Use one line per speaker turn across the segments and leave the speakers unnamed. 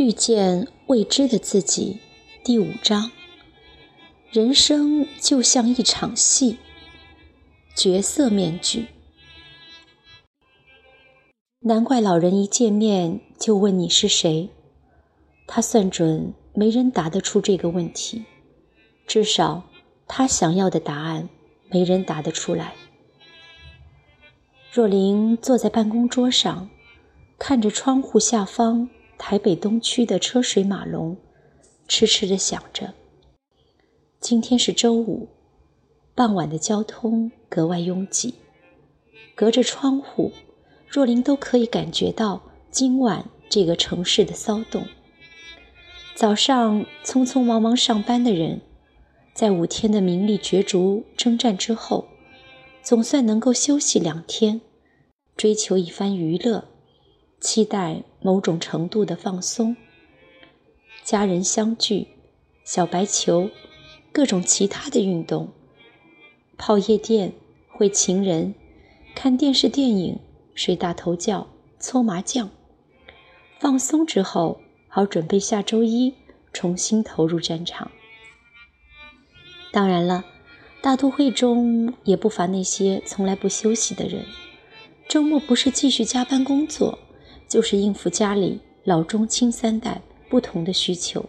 遇见未知的自己，第五章。人生就像一场戏，角色面具。难怪老人一见面就问你是谁，他算准没人答得出这个问题，至少他想要的答案没人答得出来。若琳坐在办公桌上，看着窗户下方。台北东区的车水马龙，痴痴地想着。今天是周五，傍晚的交通格外拥挤。隔着窗户，若琳都可以感觉到今晚这个城市的骚动。早上匆匆忙忙上班的人，在五天的名利角逐征战之后，总算能够休息两天，追求一番娱乐。期待某种程度的放松，家人相聚，小白球，各种其他的运动，泡夜店，会情人，看电视电影，睡大头觉，搓麻将，放松之后，好准备下周一重新投入战场。当然了，大都会中也不乏那些从来不休息的人，周末不是继续加班工作。就是应付家里老中青三代不同的需求，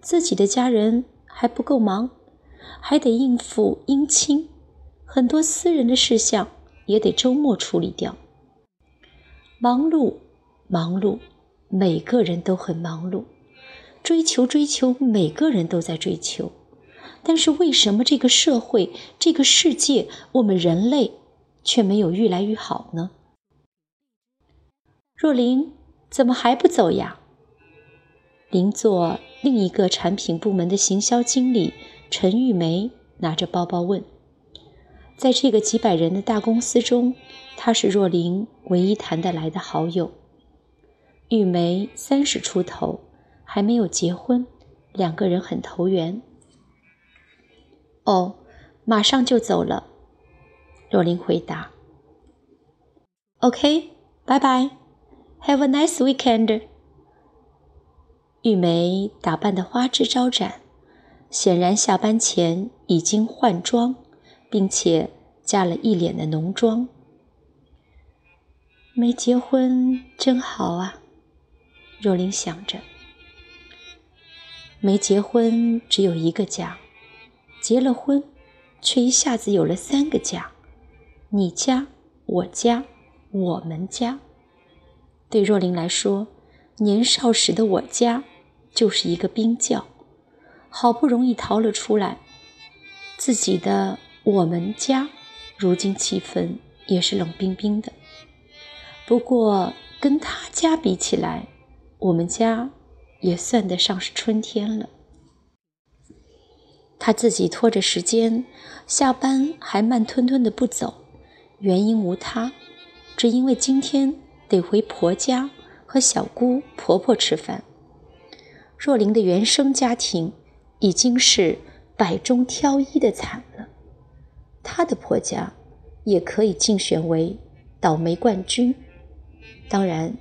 自己的家人还不够忙，还得应付姻亲，很多私人的事项也得周末处理掉。忙碌，忙碌，每个人都很忙碌，追求，追求，每个人都在追求。但是为什么这个社会、这个世界，我们人类却没有愈来愈好呢？若琳怎么还不走呀？邻座另一个产品部门的行销经理陈玉梅拿着包包问：“在这个几百人的大公司中，她是若琳唯一谈得来的好友。玉梅三十出头，还没有结婚，两个人很投缘。”哦，马上就走了。若琳回答：“OK，拜拜。” Have a nice weekend。玉梅打扮的花枝招展，显然下班前已经换装，并且加了一脸的浓妆。没结婚真好啊，若琳想着。没结婚只有一个家，结了婚却一下子有了三个家：你家、我家、我们家。对若琳来说，年少时的我家就是一个冰窖，好不容易逃了出来。自己的我们家，如今气氛也是冷冰冰的。不过跟他家比起来，我们家也算得上是春天了。他自己拖着时间下班，还慢吞吞的不走，原因无他，只因为今天。得回婆家和小姑婆婆吃饭。若琳的原生家庭已经是百中挑一的惨了，她的婆家也可以竞选为倒霉冠军。当然，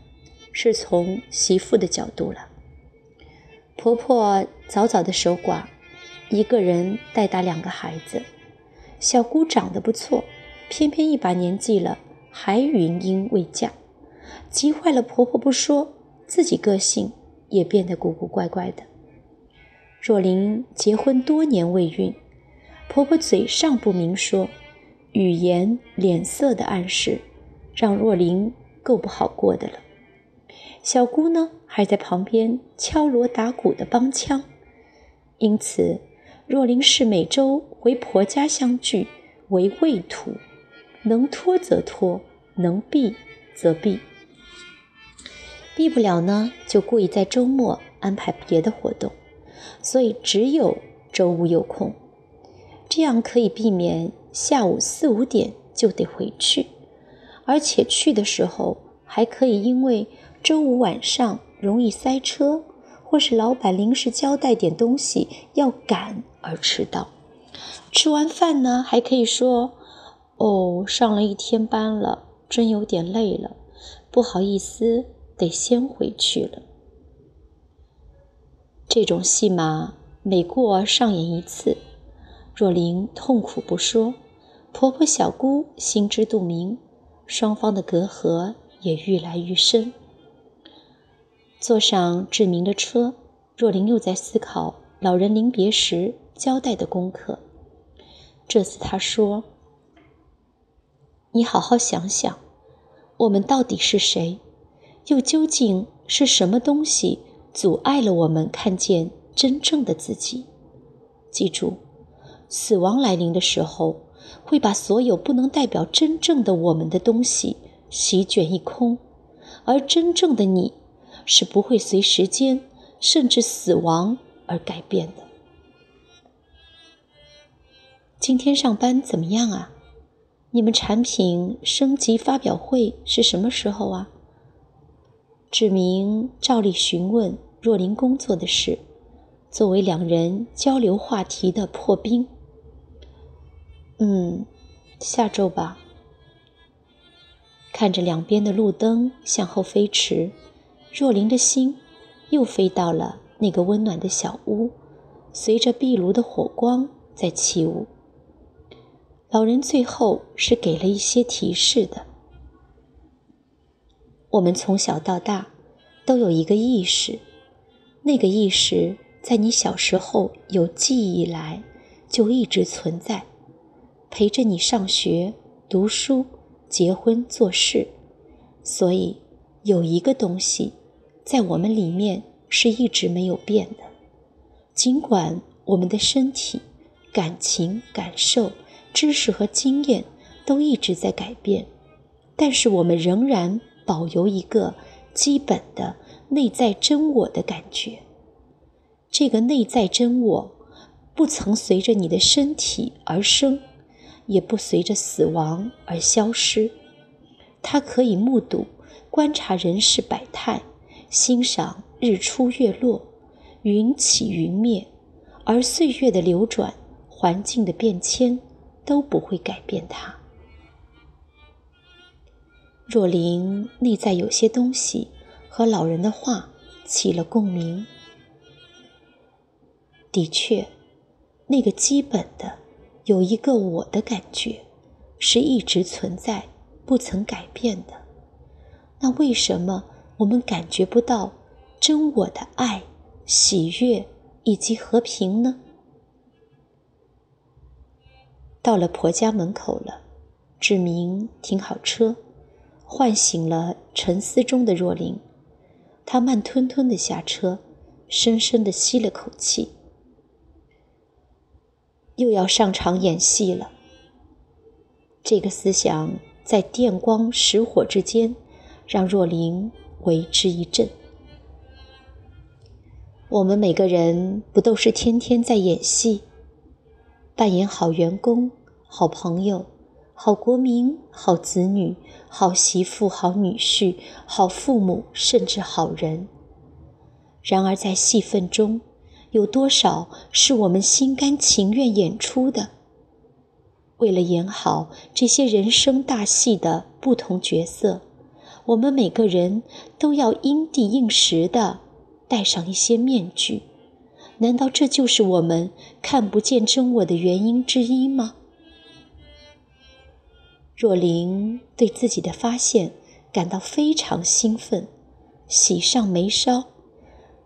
是从媳妇的角度了。婆婆早早的守寡，一个人带大两个孩子。小姑长得不错，偏偏一把年纪了还云英未嫁。急坏了婆婆不说，自己个性也变得古古怪怪的。若琳结婚多年未孕，婆婆嘴上不明说，语言、脸色的暗示，让若琳够不好过的了。小姑呢，还在旁边敲锣打鼓的帮腔，因此若琳是每周回婆家相聚为畏途，能拖则拖，能避则避。避不了呢，就故意在周末安排别的活动，所以只有周五有空，这样可以避免下午四五点就得回去，而且去的时候还可以因为周五晚上容易塞车，或是老板临时交代点东西要赶而迟到。吃完饭呢，还可以说：“哦，上了一天班了，真有点累了，不好意思。”得先回去了。这种戏码每过上演一次，若琳痛苦不说，婆婆小姑心知肚明，双方的隔阂也愈来愈深。坐上志明的车，若琳又在思考老人临别时交代的功课。这次他说：“你好好想想，我们到底是谁？又究竟是什么东西阻碍了我们看见真正的自己？记住，死亡来临的时候，会把所有不能代表真正的我们的东西席卷一空，而真正的你是不会随时间甚至死亡而改变的。”今天上班怎么样啊？你们产品升级发表会是什么时候啊？志明照例询问若琳工作的事，作为两人交流话题的破冰。嗯，下周吧。看着两边的路灯向后飞驰，若琳的心又飞到了那个温暖的小屋，随着壁炉的火光在起舞。老人最后是给了一些提示的。我们从小到大都有一个意识，那个意识在你小时候有记忆以来就一直存在，陪着你上学、读书、结婚、做事。所以有一个东西在我们里面是一直没有变的，尽管我们的身体、感情、感受。知识和经验都一直在改变，但是我们仍然保有一个基本的内在真我的感觉。这个内在真我不曾随着你的身体而生，也不随着死亡而消失。它可以目睹、观察人世百态，欣赏日出月落、云起云灭，而岁月的流转、环境的变迁。都不会改变它。若琳内在有些东西和老人的话起了共鸣。的确，那个基本的有一个我的感觉，是一直存在、不曾改变的。那为什么我们感觉不到真我的爱、喜悦以及和平呢？到了婆家门口了，志明停好车，唤醒了沉思中的若琳。他慢吞吞地下车，深深地吸了口气。又要上场演戏了。这个思想在电光石火之间，让若琳为之一振。我们每个人不都是天天在演戏？扮演好员工、好朋友、好国民、好子女、好媳妇、好女婿、好父母，甚至好人。然而，在戏份中，有多少是我们心甘情愿演出的？为了演好这些人生大戏的不同角色，我们每个人都要因地应时的戴上一些面具。难道这就是我们看不见真我的原因之一吗？若琳对自己的发现感到非常兴奋，喜上眉梢。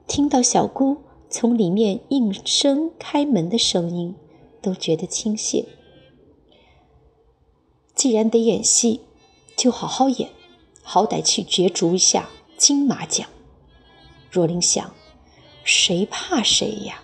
听到小姑从里面应声开门的声音，都觉得亲切。既然得演戏，就好好演，好歹去角逐一下金马奖。若琳想。谁怕谁呀？